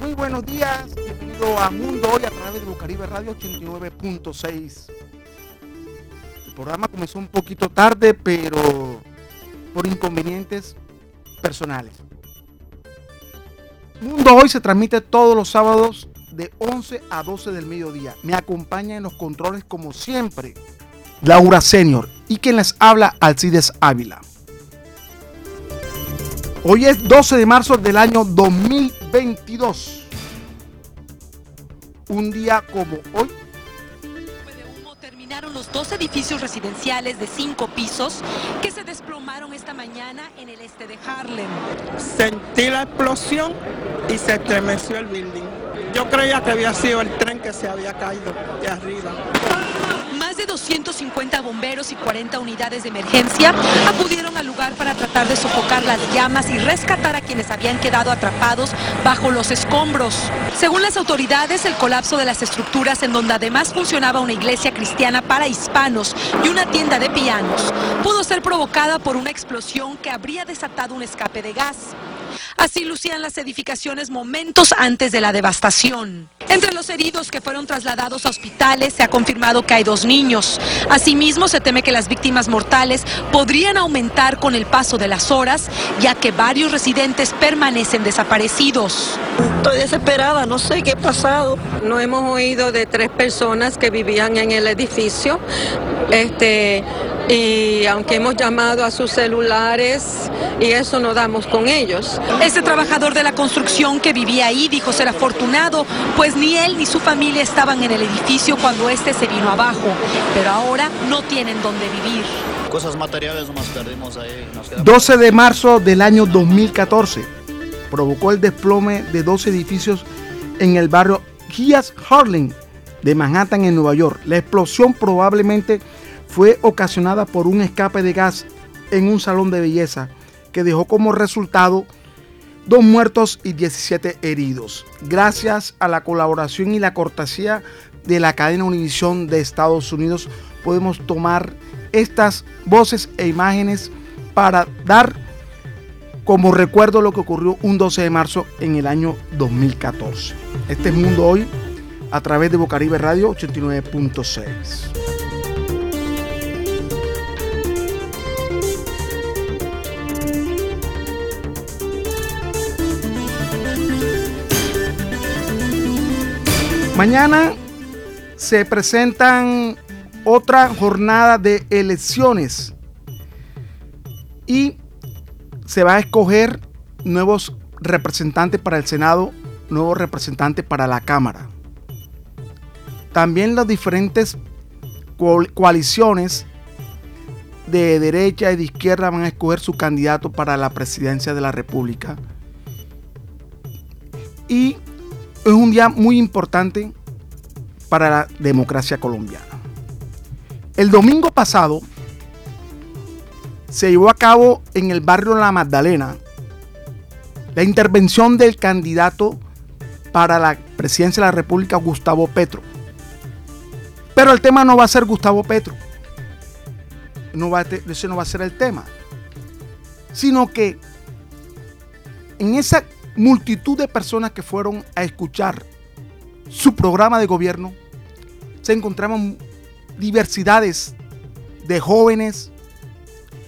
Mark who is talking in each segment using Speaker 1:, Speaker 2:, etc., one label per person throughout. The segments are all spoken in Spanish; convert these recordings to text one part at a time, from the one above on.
Speaker 1: Muy buenos días, bienvenido a Mundo Hoy a través de Bucaribe Radio 89.6. El programa comenzó un poquito tarde, pero por inconvenientes personales. Mundo Hoy se transmite todos los sábados de 11 a 12 del mediodía. Me acompaña en los controles como siempre Laura Senior y quien les habla Alcides Ávila. Hoy es 12 de marzo del año 2022. Un día como hoy
Speaker 2: dos edificios residenciales de cinco pisos que se desplomaron esta mañana en el este de Harlem.
Speaker 3: Sentí la explosión y se estremeció el building. Yo creía que había sido el tren que se había caído de arriba.
Speaker 2: Más de 250 bomberos y 40 unidades de emergencia acudieron al lugar para tratar de sofocar las llamas y rescatar a quienes habían quedado atrapados bajo los escombros. Según las autoridades, el colapso de las estructuras en donde además funcionaba una iglesia cristiana para hispanos y una tienda de pianos pudo ser provocada por una explosión que habría desatado un escape de gas. Así lucían las edificaciones momentos antes de la devastación. Entre los heridos que fueron trasladados a hospitales se ha confirmado que hay dos niños. Asimismo, se teme que las víctimas mortales podrían aumentar con el paso de las horas, ya que varios residentes permanecen desaparecidos.
Speaker 4: Estoy desesperada, no sé qué ha pasado. No hemos oído de tres personas que vivían en el edificio. Este, y aunque hemos llamado a sus celulares y eso no damos con ellos.
Speaker 2: Este trabajador de la construcción que vivía ahí dijo ser afortunado, pues ni él ni su familia estaban en el edificio cuando este se vino abajo, pero ahora no tienen dónde vivir.
Speaker 5: Cosas materiales nomás perdimos ahí. Nos quedamos
Speaker 1: 12 de marzo del año 2014 provocó el desplome de dos edificios en el barrio Hias Harlem de Manhattan en Nueva York. La explosión probablemente fue ocasionada por un escape de gas en un salón de belleza que dejó como resultado dos muertos y 17 heridos. Gracias a la colaboración y la cortesía de la cadena Univisión de Estados Unidos podemos tomar estas voces e imágenes para dar como recuerdo lo que ocurrió un 12 de marzo en el año 2014. Este es Mundo Hoy a través de Bocaribe Radio 89.6. Mañana se presentan otra jornada de elecciones y se va a escoger nuevos representantes para el Senado, nuevos representantes para la Cámara. También las diferentes coaliciones de derecha y de izquierda van a escoger su candidato para la presidencia de la República. Y es un día muy importante para la democracia colombiana. El domingo pasado se llevó a cabo en el barrio La Magdalena la intervención del candidato para la presidencia de la República, Gustavo Petro. Pero el tema no va a ser Gustavo Petro. No va a ese no va a ser el tema. Sino que en esa multitud de personas que fueron a escuchar su programa de gobierno, se encontraban diversidades de jóvenes,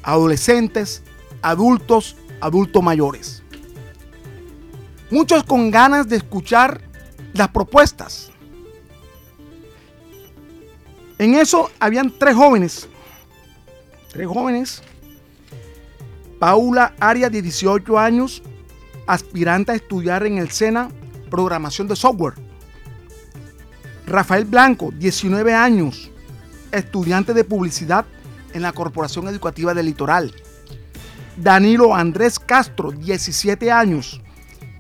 Speaker 1: adolescentes, adultos, adultos mayores. Muchos con ganas de escuchar las propuestas. En eso habían tres jóvenes. Tres jóvenes. Paula Arias, de 18 años, aspirante a estudiar en el SENA programación de software. Rafael Blanco, 19 años, estudiante de publicidad en la Corporación Educativa del Litoral. Danilo Andrés Castro, 17 años,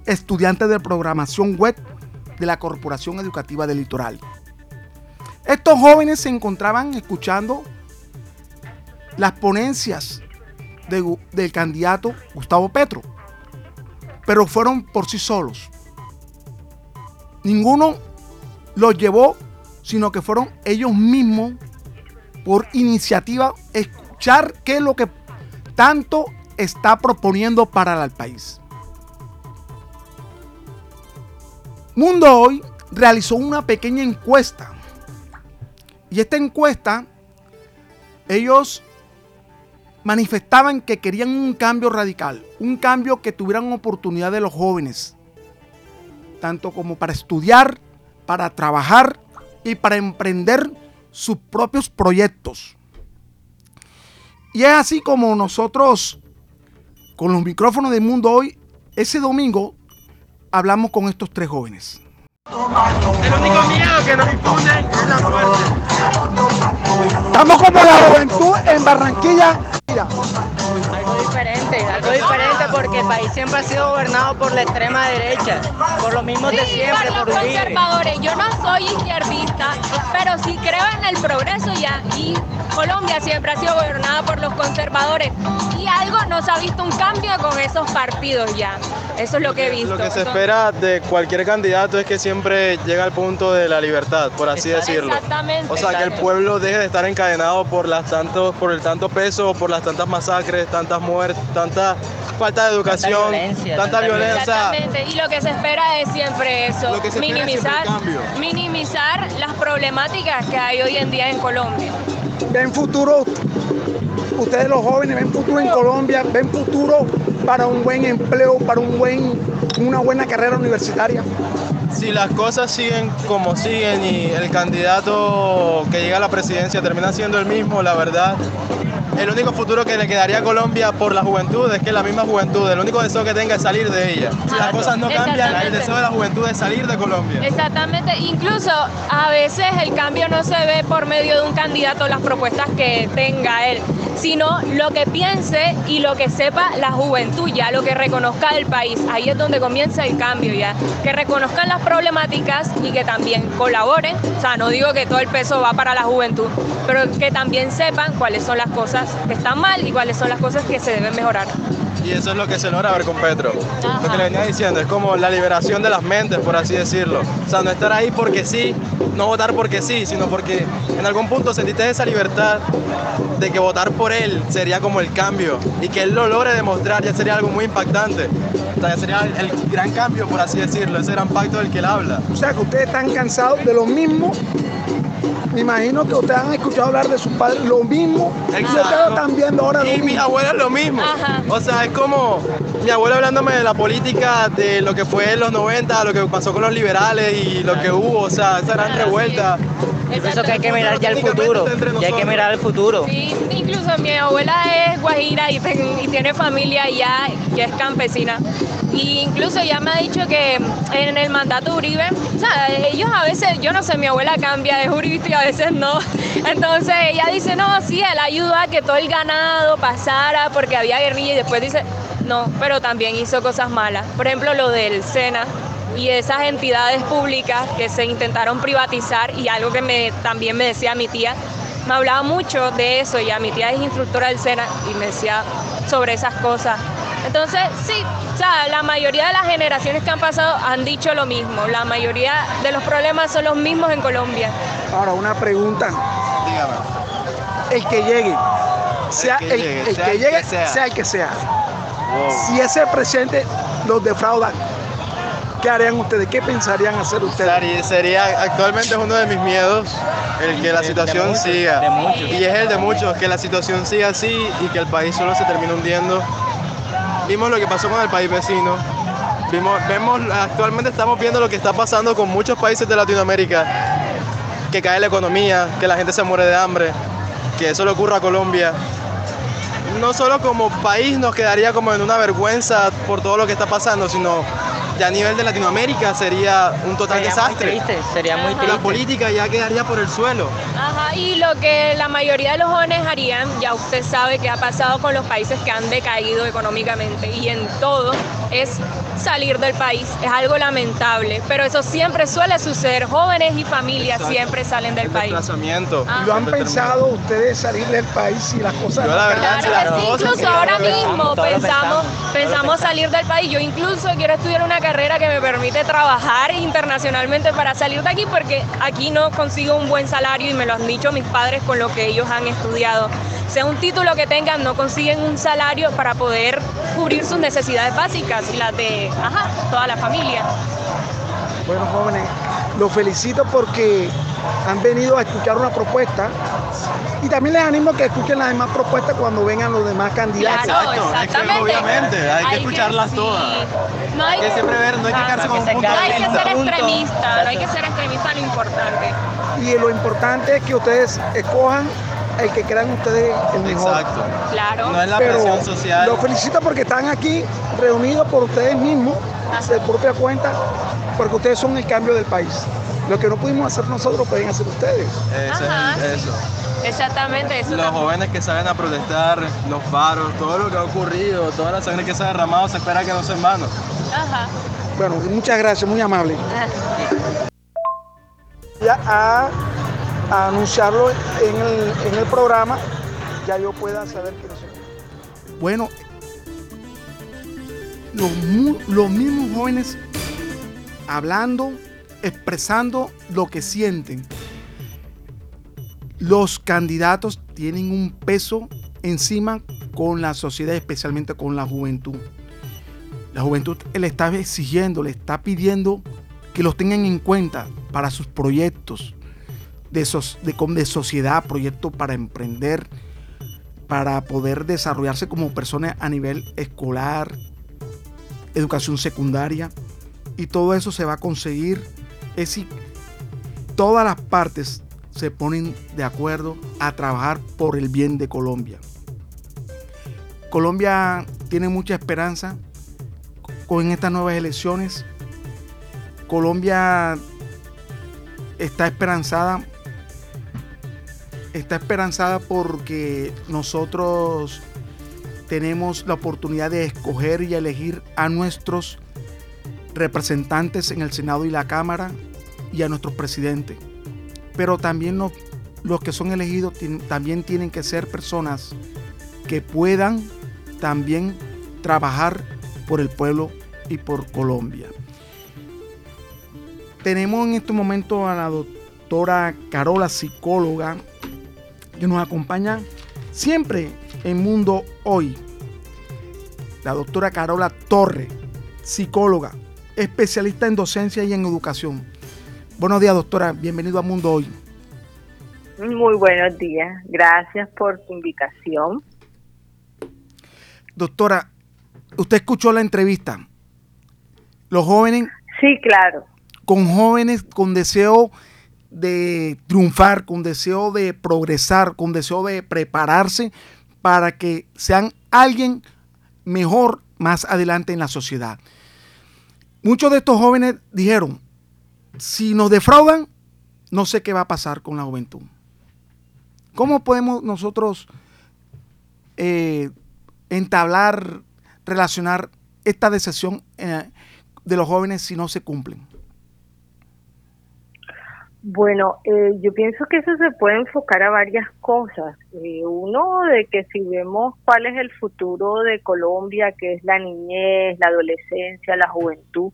Speaker 1: estudiante de programación web de la Corporación Educativa del Litoral. Estos jóvenes se encontraban escuchando las ponencias de- del candidato Gustavo Petro, pero fueron por sí solos. ninguno los llevó, sino que fueron ellos mismos por iniciativa escuchar qué es lo que tanto está proponiendo para el país. Mundo Hoy realizó una pequeña encuesta. Y esta encuesta, ellos manifestaban que querían un cambio radical, un cambio que tuvieran oportunidad de los jóvenes, tanto como para estudiar, para trabajar y para emprender sus propios proyectos. Y es así como nosotros, con los micrófonos de Mundo Hoy, ese domingo hablamos con estos tres jóvenes.
Speaker 6: El único miedo que nos es la.
Speaker 1: Estamos como la juventud en Barranquilla.
Speaker 7: Algo diferente, algo diferente porque el país siempre ha sido gobernado por la extrema derecha, por los mismos de siempre,
Speaker 8: por los conservadores. Yo no soy izquierdista, pero sí creo en el progreso ya. Y Colombia siempre ha sido gobernada por los conservadores. Y algo nos ha visto un cambio con esos partidos ya. Eso es lo que he visto.
Speaker 9: Lo que se espera de cualquier candidato es que siempre llega al punto de la libertad, por así decirlo.
Speaker 8: Exactamente.
Speaker 9: O sea, que el pueblo deje de estar encadenado por las tantos, por el tanto peso, por las tantas masacres, tantas muertes, falta de educación,
Speaker 7: violencia,
Speaker 9: tanta violencia.
Speaker 8: Exactamente, y lo que se espera es siempre eso,
Speaker 9: Lo que se espera es
Speaker 8: minimizar,
Speaker 9: siempre el cambio.
Speaker 8: minimizar las problemáticas que hay hoy en día en Colombia.
Speaker 1: ven futuro, ustedes los jóvenes ven futuro en Colombia, ven futuro para un buen empleo, para un buen, una buena carrera universitaria.
Speaker 9: Si las cosas siguen como siguen y el candidato que llega a la presidencia termina siendo el mismo, la verdad, el único futuro que le quedaría a Colombia por la juventud es que la misma juventud, el único deseo que tenga es salir de ella. Si las cosas no cambian, el deseo de la juventud es salir de Colombia.
Speaker 8: Exactamente, incluso a veces el cambio no se ve por medio de un candidato, las propuestas que tenga él, sino lo que piense y lo que sepa la juventud ya, lo que reconozca del país. Ahí es donde comienza el cambio ya, que reconozcan las problemáticas y que también colaboren. O sea, no digo que todo el peso va para la juventud, pero que también sepan cuáles son las cosas que están mal y cuáles son las cosas que se deben mejorar.
Speaker 9: Y eso es lo que se logra ver con Petro.
Speaker 8: Ajá.
Speaker 9: Lo que le venía diciendo es como la liberación de las mentes, por así decirlo. O sea, no estar ahí porque sí, no votar porque sí, sino porque en algún punto sentiste esa libertad de que votar por él sería como el cambio y que él lo logre demostrar ya sería algo muy impactante. O sea, ya sería el, el gran cambio, por así decirlo, ese gran pacto del que él habla.
Speaker 1: O sea que ustedes están cansados de lo mismo. Me imagino que ustedes han escuchado hablar de sus padres lo mismo. Y
Speaker 9: Exacto.
Speaker 1: ustedes están viendo ahora
Speaker 9: Y mi
Speaker 1: mismo.
Speaker 9: abuela es lo mismo.
Speaker 8: Ajá.
Speaker 9: O sea, es como mi abuela hablándome de la política, de lo que fue en los 90, lo que pasó con los liberales y lo que hubo, o sea, esa gran revuelta.
Speaker 7: Por eso que hay que mirar ya el futuro, ya hay que mirar el futuro.
Speaker 8: Sí, incluso mi abuela es guajira y, ten- y tiene familia ya que es campesina. Y incluso ya me ha dicho que en el mandato Uribe, o sea, ellos a veces, yo no sé, mi abuela cambia de uribista y a veces no. Entonces ella dice, no, sí, él ayudó a que todo el ganado pasara porque había guerrilla y después dice, no, pero también hizo cosas malas. Por ejemplo, lo del SENA y esas entidades públicas que se intentaron privatizar y algo que me, también me decía mi tía, me hablaba mucho de eso, ya mi tía es instructora del SENA y me decía sobre esas cosas. Entonces, sí, o sea, la mayoría de las generaciones que han pasado han dicho lo mismo, la mayoría de los problemas son los mismos en Colombia.
Speaker 1: Ahora, una pregunta.
Speaker 9: Dígame.
Speaker 1: El que llegue, sea
Speaker 9: que
Speaker 1: el,
Speaker 9: llegue,
Speaker 1: el
Speaker 9: sea
Speaker 1: que
Speaker 9: el
Speaker 1: llegue,
Speaker 9: que sea.
Speaker 1: sea el que sea.
Speaker 9: Wow.
Speaker 1: Si ese presidente los defrauda, ¿qué harían ustedes? ¿Qué pensarían hacer ustedes?
Speaker 9: Sería, sería- actualmente es uno de mis miedos el que la
Speaker 7: De- de
Speaker 9: situación
Speaker 7: muchos,
Speaker 9: siga. Y es el de muchos, que la situación siga así y que el país solo se termine hundiendo. Vimos lo que pasó con el país vecino. Vimos, vemos, actualmente estamos viendo lo que está pasando con muchos países de Latinoamérica. Que cae la economía, que la gente se muere de hambre, que eso le ocurra a Colombia. No solo como país nos quedaría como en una vergüenza por todo lo que está pasando, sino ya a nivel de Latinoamérica sería un total
Speaker 7: Sería muy
Speaker 9: desastre.
Speaker 7: triste, sería muy.
Speaker 9: La política ya quedaría por el suelo.
Speaker 8: Ajá. Ajá, y lo que la mayoría de los jóvenes harían, ya usted sabe que ha pasado con los países que han decaído económicamente y en todo, es salir del país. Es algo lamentable, pero eso siempre suele suceder. Jóvenes y familias siempre salen del país.
Speaker 9: Desplazamiento.
Speaker 8: Ah.
Speaker 1: ¿Lo han pensado ustedes salir del país y las cosas?
Speaker 9: Yo la verdad,
Speaker 8: Claro que sí, incluso ahora mismo pensamos, pensamos salir del país. Yo incluso quiero estudiar una carrera que me permite trabajar internacionalmente para salir de aquí porque aquí no consigo un buen salario y me lo han dicho mis padres con lo que ellos han estudiado. Sea un título que tengan, no consiguen un salario para poder cubrir sus necesidades básicas y las de ajá, toda la familia.
Speaker 1: Bueno, jóvenes, los felicito porque han venido a escuchar una propuesta y también les animo a que escuchen las demás propuestas cuando vengan los demás candidatos.
Speaker 8: Claro,
Speaker 9: Exacto, es que
Speaker 8: exactamente.
Speaker 9: obviamente, hay que escucharlas todas.
Speaker 8: No hay
Speaker 9: Hay que siempre ver, no hay que quedarse con un punto
Speaker 8: No hay que ser extremista, no hay que ser extremista, lo importante.
Speaker 1: Y lo importante es que ustedes escojan el que crean ustedes el mejor.
Speaker 9: Exacto.
Speaker 8: Claro.
Speaker 9: No es la
Speaker 1: Pero
Speaker 9: presión social.
Speaker 1: los felicito porque están aquí reunidos por ustedes mismos, de propia cuenta, porque ustedes son el cambio del país. Lo que no pudimos hacer nosotros pueden hacer ustedes.
Speaker 9: Ese es
Speaker 8: Ajá,
Speaker 9: el-
Speaker 8: sí.
Speaker 9: eso.
Speaker 8: Exactamente, eso
Speaker 9: Los
Speaker 8: también.
Speaker 9: jóvenes que salen a protestar, los paros, todo lo que ha ocurrido, toda la sangre que se ha derramado, se espera que no sea en vano.
Speaker 8: Ajá.
Speaker 1: Bueno, muchas gracias, muy amable. Ya a, a anunciarlo en el, en el programa, ya yo pueda saber quiénes son. Bueno, los, los mismos jóvenes hablando, expresando lo que sienten. Los candidatos tienen un peso encima con la sociedad, especialmente con la juventud. La juventud le está exigiendo, le está pidiendo que los tengan en cuenta para sus proyectos de, de, de sociedad, proyectos para emprender, para poder desarrollarse como personas a nivel escolar, educación secundaria. Y todo eso se va a conseguir es si todas las partes se ponen de acuerdo a trabajar por el bien de Colombia. Colombia tiene mucha esperanza con estas nuevas elecciones. Colombia está esperanzada. Está esperanzada porque nosotros tenemos la oportunidad de escoger y elegir a nuestros representantes en el Senado y la Cámara y a nuestros presidentes. Pero también los, los que son elegidos también tienen que ser personas que puedan también trabajar por el pueblo y por Colombia. Tenemos en este momento a la doctora Carola, psicóloga, que nos acompaña siempre en Mundo Hoy. La doctora Carola Torre, psicóloga, especialista en docencia y en educación. Buenos días, doctora. Bienvenido a Mundo Hoy.
Speaker 10: Muy buenos días. Gracias por tu invitación.
Speaker 1: Doctora, usted escuchó la entrevista. Los jóvenes
Speaker 10: Sí, claro.
Speaker 1: con jóvenes con deseo de triunfar, con deseo de progresar, con deseo de prepararse para que sean alguien mejor más adelante en la sociedad. Muchos de estos jóvenes dijeron, si nos defraudan, no sé qué va a pasar con la juventud. ¿Cómo podemos nosotros eh, entablar, relacionar esta decisión eh, de los jóvenes si no se cumplen?
Speaker 10: Bueno, eh, yo pienso que eso se puede enfocar a varias cosas. Eh, uno, de que si vemos cuál es el futuro de Colombia, que es la niñez, la adolescencia, la juventud,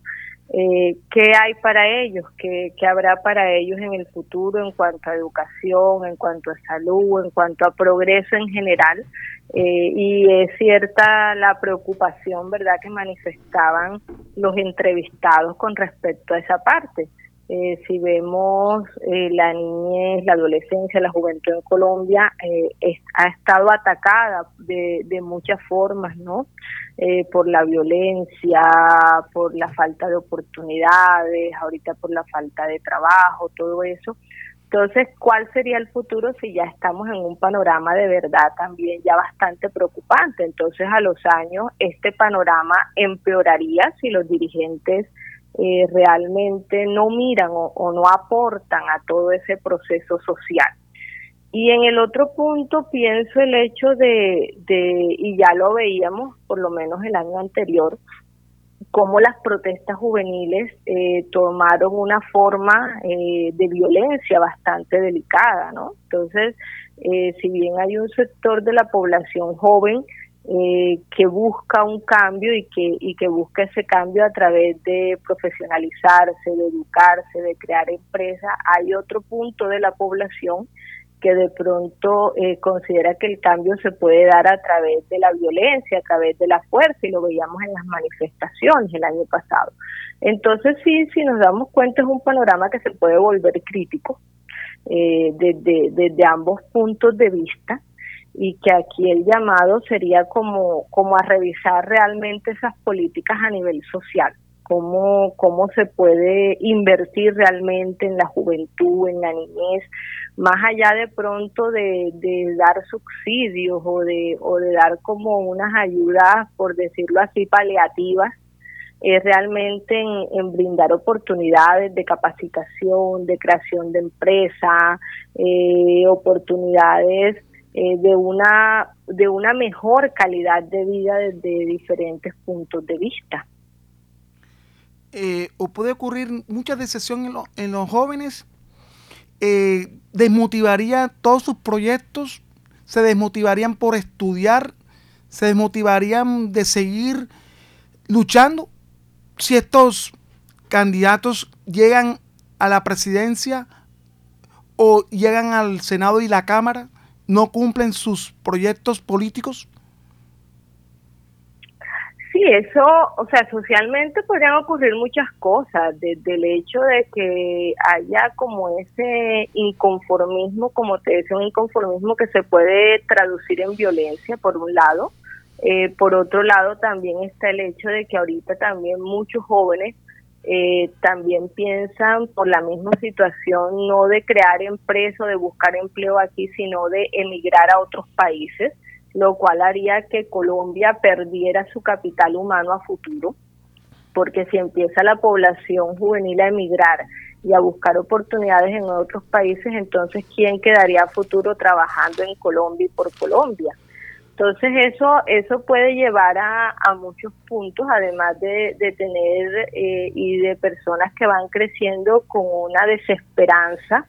Speaker 10: eh, ¿qué hay para ellos? ¿Qué, ¿Qué habrá para ellos en el futuro en cuanto a educación, en cuanto a salud, en cuanto a progreso en general? Eh, y es cierta la preocupación, ¿verdad?, que manifestaban los entrevistados con respecto a esa parte. Eh, si vemos eh, la niñez, la adolescencia, la juventud en Colombia, eh, ha estado atacada de, de muchas formas, ¿no? Eh, por la violencia, por la falta de oportunidades, ahorita por la falta de trabajo, todo eso. Entonces, ¿cuál sería el futuro si ya estamos en un panorama de verdad también ya bastante preocupante? Entonces, a los años, este panorama empeoraría si los dirigentes eh, realmente no miran o, no aportan a todo ese proceso social. Y en el otro punto pienso el hecho de, de, y ya lo veíamos por lo menos el año anterior, cómo las protestas juveniles eh, tomaron una forma eh, de violencia bastante delicada, ¿no? Entonces, eh, si bien hay un sector de la población joven que busca un cambio y que, y que busca ese cambio a través de profesionalizarse, de educarse, de crear empresas, hay otro punto de la población que de pronto eh, considera que el cambio se puede dar a través de la violencia, a través de la fuerza, y lo veíamos en las manifestaciones el año pasado. Entonces sí, si nos damos cuenta es un panorama que se puede volver crítico eh, desde, desde ambos puntos de vista y que aquí el llamado sería como, como a revisar realmente esas políticas a nivel social. Cómo, cómo se puede invertir realmente en la juventud, en la niñez, más allá de pronto de, dar subsidios o de, o de dar como unas ayudas, por decirlo así, paliativas, es realmente en, brindar oportunidades de capacitación, de creación de empresa, eh, oportunidades eh, de una de una mejor calidad de vida desde diferentes puntos de vista.
Speaker 1: Eh, o puede ocurrir mucha decepción en, los jóvenes, eh, desmotivaría todos sus proyectos, se desmotivarían por estudiar, se desmotivarían de seguir luchando. Si estos candidatos llegan a la presidencia o llegan al Senado y la Cámara, no cumplen sus proyectos políticos.
Speaker 10: Sí, eso, o sea, socialmente podrían ocurrir muchas cosas, desde el hecho de que haya como ese inconformismo, como te decía, un inconformismo que se puede traducir en violencia, por un lado. Eh, por otro lado, también está el hecho de que ahorita también muchos jóvenes eh, también piensan por la misma situación, no de crear empresa o de buscar empleo aquí, sino de emigrar a otros países lo cual haría que Colombia perdiera su capital humano a futuro, porque si empieza la población juvenil a emigrar y a buscar oportunidades en otros países, entonces ¿quién quedaría a futuro trabajando en Colombia y por Colombia? Entonces eso eso puede llevar a, muchos puntos, además de, tener eh, y de personas que van creciendo con una desesperanza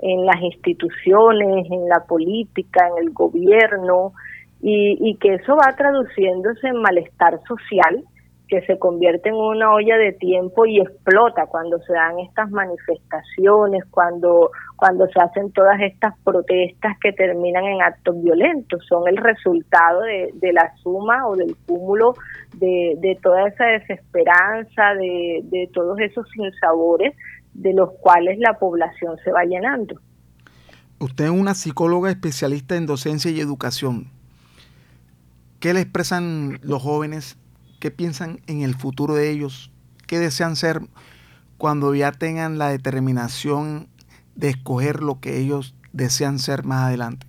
Speaker 10: en las instituciones, en la política, en el gobierno, y, que eso va traduciéndose en malestar social que se convierte en una olla de tiempo y explota cuando se dan estas manifestaciones, cuando, cuando se hacen todas estas protestas que terminan en actos violentos. Son el resultado de, de la suma o del cúmulo de, de toda esa desesperanza, de, de todos esos sinsabores de los cuales la población se va llenando.
Speaker 1: Usted es una psicóloga especialista en docencia y educación. ¿Qué le expresan los jóvenes? ¿Qué piensan en el futuro de ellos? ¿Qué desean ser cuando ya tengan la determinación de escoger lo que ellos desean ser más adelante?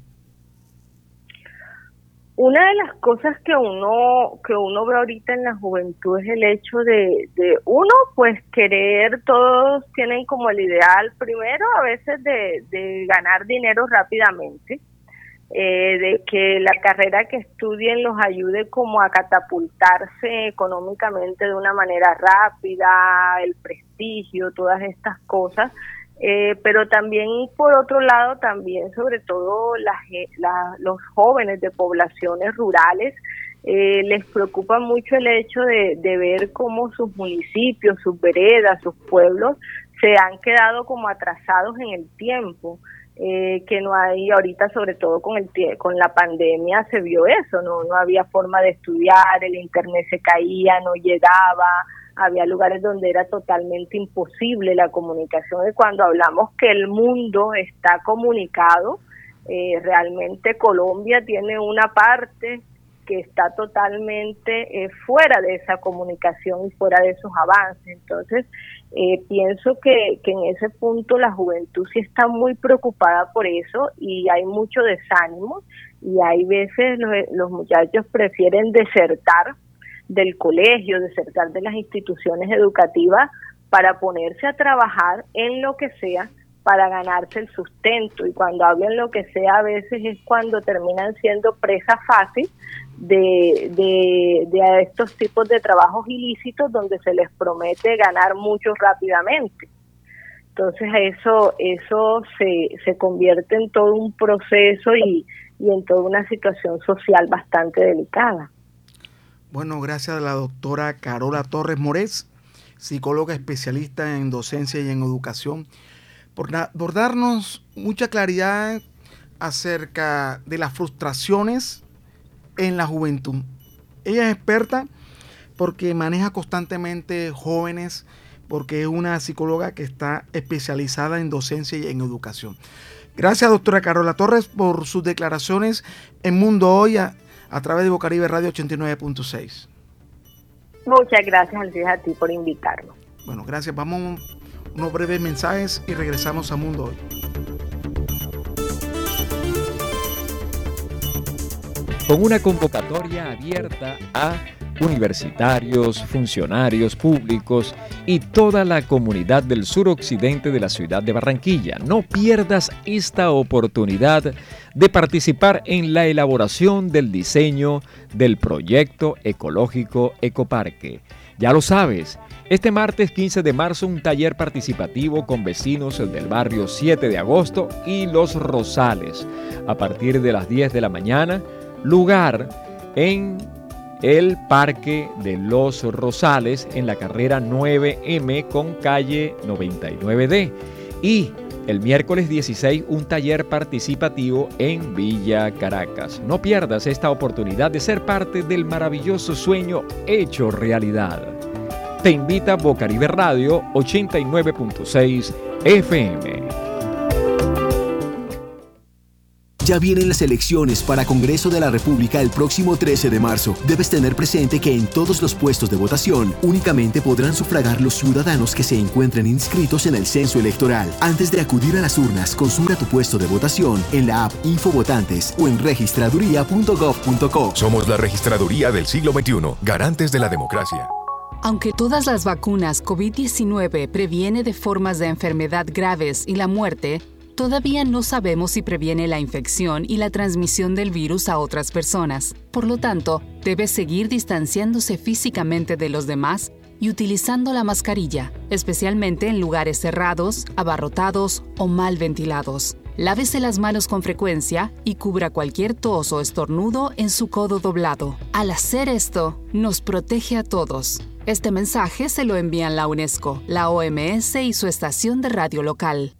Speaker 10: Una de las cosas que uno que uno ve ahorita en la juventud es el hecho de, de uno pues querer todos tienen como el ideal primero a veces de, de ganar dinero rápidamente eh, de que la carrera que estudien los ayude como a catapultarse económicamente de una manera rápida, el prestigio, todas estas cosas. Eh, pero también por otro lado también sobre todo los jóvenes de poblaciones rurales eh, les preocupa mucho el hecho de, de ver cómo sus municipios, sus veredas, sus pueblos se han quedado como atrasados en el tiempo. Eh, que no hay ahorita, sobre todo con el con la pandemia, se vio eso, no, no había forma de estudiar, el internet se caía, no llegaba, había lugares donde era totalmente imposible la comunicación y cuando hablamos que el mundo está comunicado, eh, realmente Colombia tiene una parte que está totalmente eh, fuera de esa comunicación y fuera de esos avances. Entonces, eh, pienso que, que en ese punto la juventud sí está muy preocupada por eso y hay mucho desánimo y hay veces los, los muchachos prefieren desertar del colegio, desertar de las instituciones educativas para ponerse a trabajar en lo que sea para ganarse el sustento y cuando hablan lo que sea a veces es cuando terminan siendo presa fácil de, de, de estos tipos de trabajos ilícitos donde se les promete ganar mucho rápidamente. Entonces eso, eso se, se convierte en todo un proceso y, y en toda una situación social bastante delicada.
Speaker 1: Bueno, gracias a la doctora Carola Torres Morés, psicóloga especialista en docencia y en educación por, darnos mucha claridad acerca de las frustraciones en la juventud. Ella es experta porque maneja constantemente jóvenes, porque es una psicóloga que está especializada en docencia y en educación. Gracias, doctora Carola Torres, por sus declaraciones en Mundo Hoy a, través de Bocaribe Radio 89.6.
Speaker 10: Muchas gracias, a ti por invitarnos.
Speaker 1: Bueno, gracias. Vamos unos breves mensajes y regresamos a Mundo Hoy.
Speaker 11: Con una convocatoria abierta a universitarios, funcionarios públicos y toda la comunidad del suroccidente de la ciudad de Barranquilla. No pierdas esta oportunidad de participar en la elaboración del diseño del proyecto ecológico Ecoparque. Ya lo sabes, este martes 15 de marzo un taller participativo con vecinos del barrio 7 de agosto y Los Rosales a partir de las 10 de la mañana, lugar en el Parque de Los Rosales en la carrera 9M con calle 99D y el miércoles 16 un taller participativo en Villa Caracas. No pierdas esta oportunidad de ser parte del maravilloso sueño hecho realidad te invita Bocaribe Radio 89.6 FM.
Speaker 12: Ya vienen las elecciones para Congreso de la República el próximo 13 de marzo. Debes tener presente que en todos los puestos de votación únicamente podrán sufragar los ciudadanos que se encuentren inscritos en el censo electoral. Antes de acudir a las urnas, consulta tu puesto de votación en la app Infovotantes o en registraduría.gov.co.
Speaker 13: Somos la registraduría del siglo XXI, garantes de la democracia.
Speaker 14: Aunque todas las vacunas COVID-19 previene de formas de enfermedad graves y la muerte, todavía no sabemos si previene la infección y la transmisión del virus a otras personas. Por lo tanto, debe seguir distanciándose físicamente de los demás y utilizando la mascarilla, especialmente en lugares cerrados, abarrotados o mal ventilados. Lávese las manos con frecuencia y cubra cualquier tos o estornudo en su codo doblado. Al hacer esto, nos protege a todos. Este mensaje se lo envían la UNESCO, la OMS y su estación de radio local.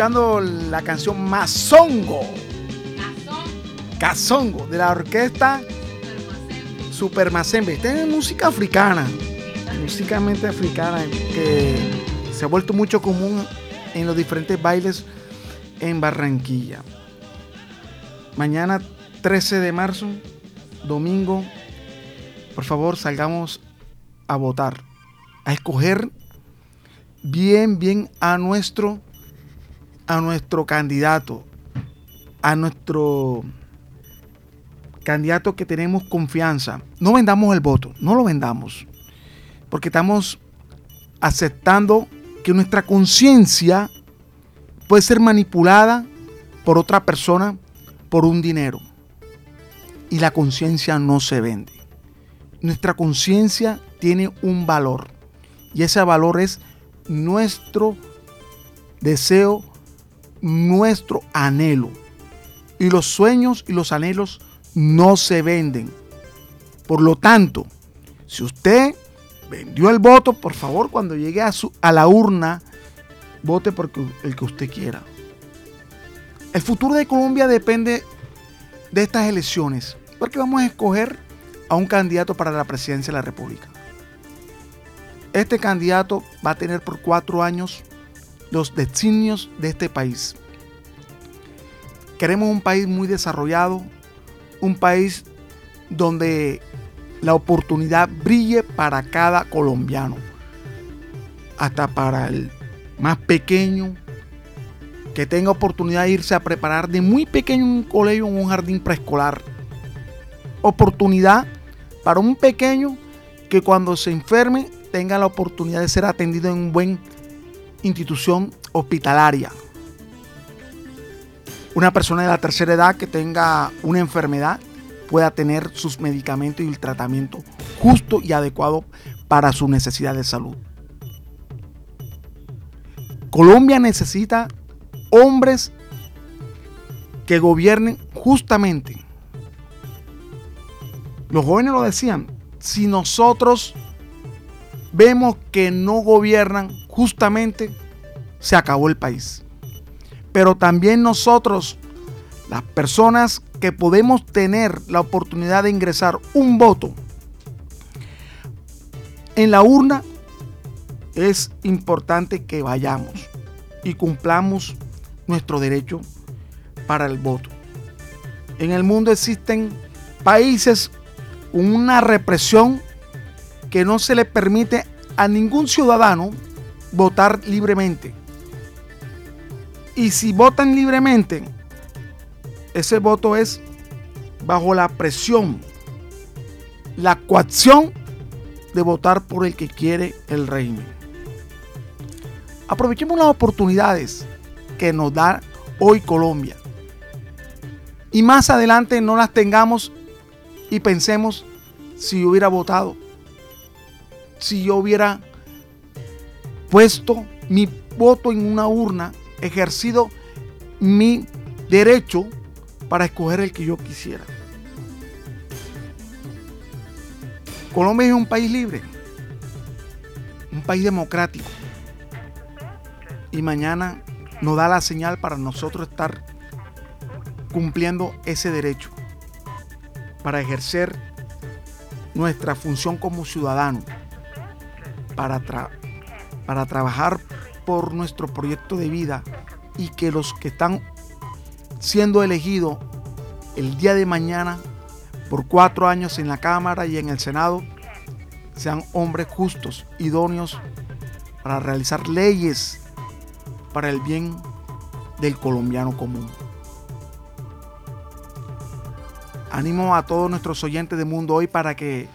Speaker 1: La canción Mazongo. Cazongo, de la orquesta Supermazembe. Esta es música africana, musicalmente africana, que se ha vuelto mucho común en los diferentes bailes en Barranquilla. Mañana 13 de marzo, domingo, por favor salgamos a votar, a escoger bien, bien a nuestro, a nuestro candidato, a nuestro candidato que tenemos confianza. No vendamos el voto, no lo vendamos, porque estamos aceptando que nuestra conciencia puede ser manipulada por otra persona por un dinero. Y la conciencia no se vende. Nuestra conciencia tiene un valor. Y ese valor es nuestro deseo, nuestro anhelo. Y los sueños y los anhelos no se venden. Por lo tanto, si usted vendió el voto, por favor, cuando llegue a, su, a la urna, vote por el que usted quiera. El futuro de Colombia depende de estas elecciones, porque vamos a escoger a un candidato para la presidencia de la República. Este candidato va a tener por cuatro años los designios de este país. Queremos un país muy desarrollado, un país donde la oportunidad brille para cada colombiano, hasta para el más pequeño, que tenga oportunidad de irse a preparar de muy pequeño en un colegio, en un jardín preescolar. Oportunidad para un pequeño que cuando se enferme tenga la oportunidad de ser atendido en una buena institución hospitalaria. Una persona de la tercera edad que tenga una enfermedad pueda tener sus medicamentos y el tratamiento justo y adecuado para su necesidad de salud. Colombia necesita hombres que gobiernen justamente. Los jóvenes lo decían, si nosotros vemos que no gobiernan justamente, se acabó el país. Pero también nosotros, las personas que podemos tener la oportunidad de ingresar un voto en la urna, es importante que vayamos y cumplamos nuestro derecho para el voto. En el mundo existen países con una represión que no se le permite a ningún ciudadano votar libremente. Y si votan libremente, ese voto es bajo la presión, la coacción de votar por el que quiere el régimen. Aprovechemos las oportunidades que nos da hoy Colombia. Y más adelante no las tengamos y pensemos si hubiera votado, si yo hubiera puesto mi voto en una urna, ejercido mi derecho para escoger el que yo quisiera. Colombia es un país libre, un país democrático. Y mañana nos da la señal para nosotros estar cumpliendo ese derecho, para ejercer nuestra función como ciudadano, para, para trabajar por nuestro proyecto de vida y que los que están siendo elegidos el día de mañana por cuatro años en la Cámara y en el Senado sean hombres justos, idóneos para realizar leyes para el bien del colombiano común. Animo a todos nuestros oyentes de Mundo Hoy para que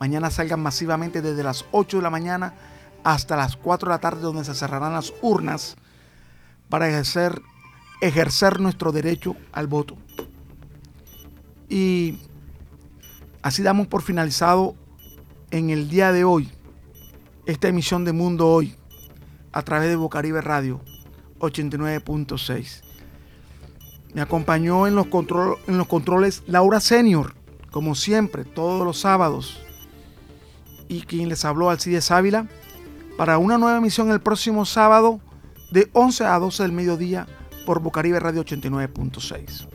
Speaker 1: mañana salgan masivamente desde las 8 de la mañana hasta las 4 de la tarde donde se cerrarán las urnas para ejercer, ejercer nuestro derecho al voto. Y así damos por finalizado en el día de hoy esta emisión de Mundo Hoy a través de Bocaribe Radio 89.6. Me acompañó en los, en los controles Laura Senior, como siempre, todos los sábados. Y quien les habló, Alcides Ávila, para una nueva emisión el próximo sábado de 11 a 12 del mediodía por Bocaribe Radio 89.6.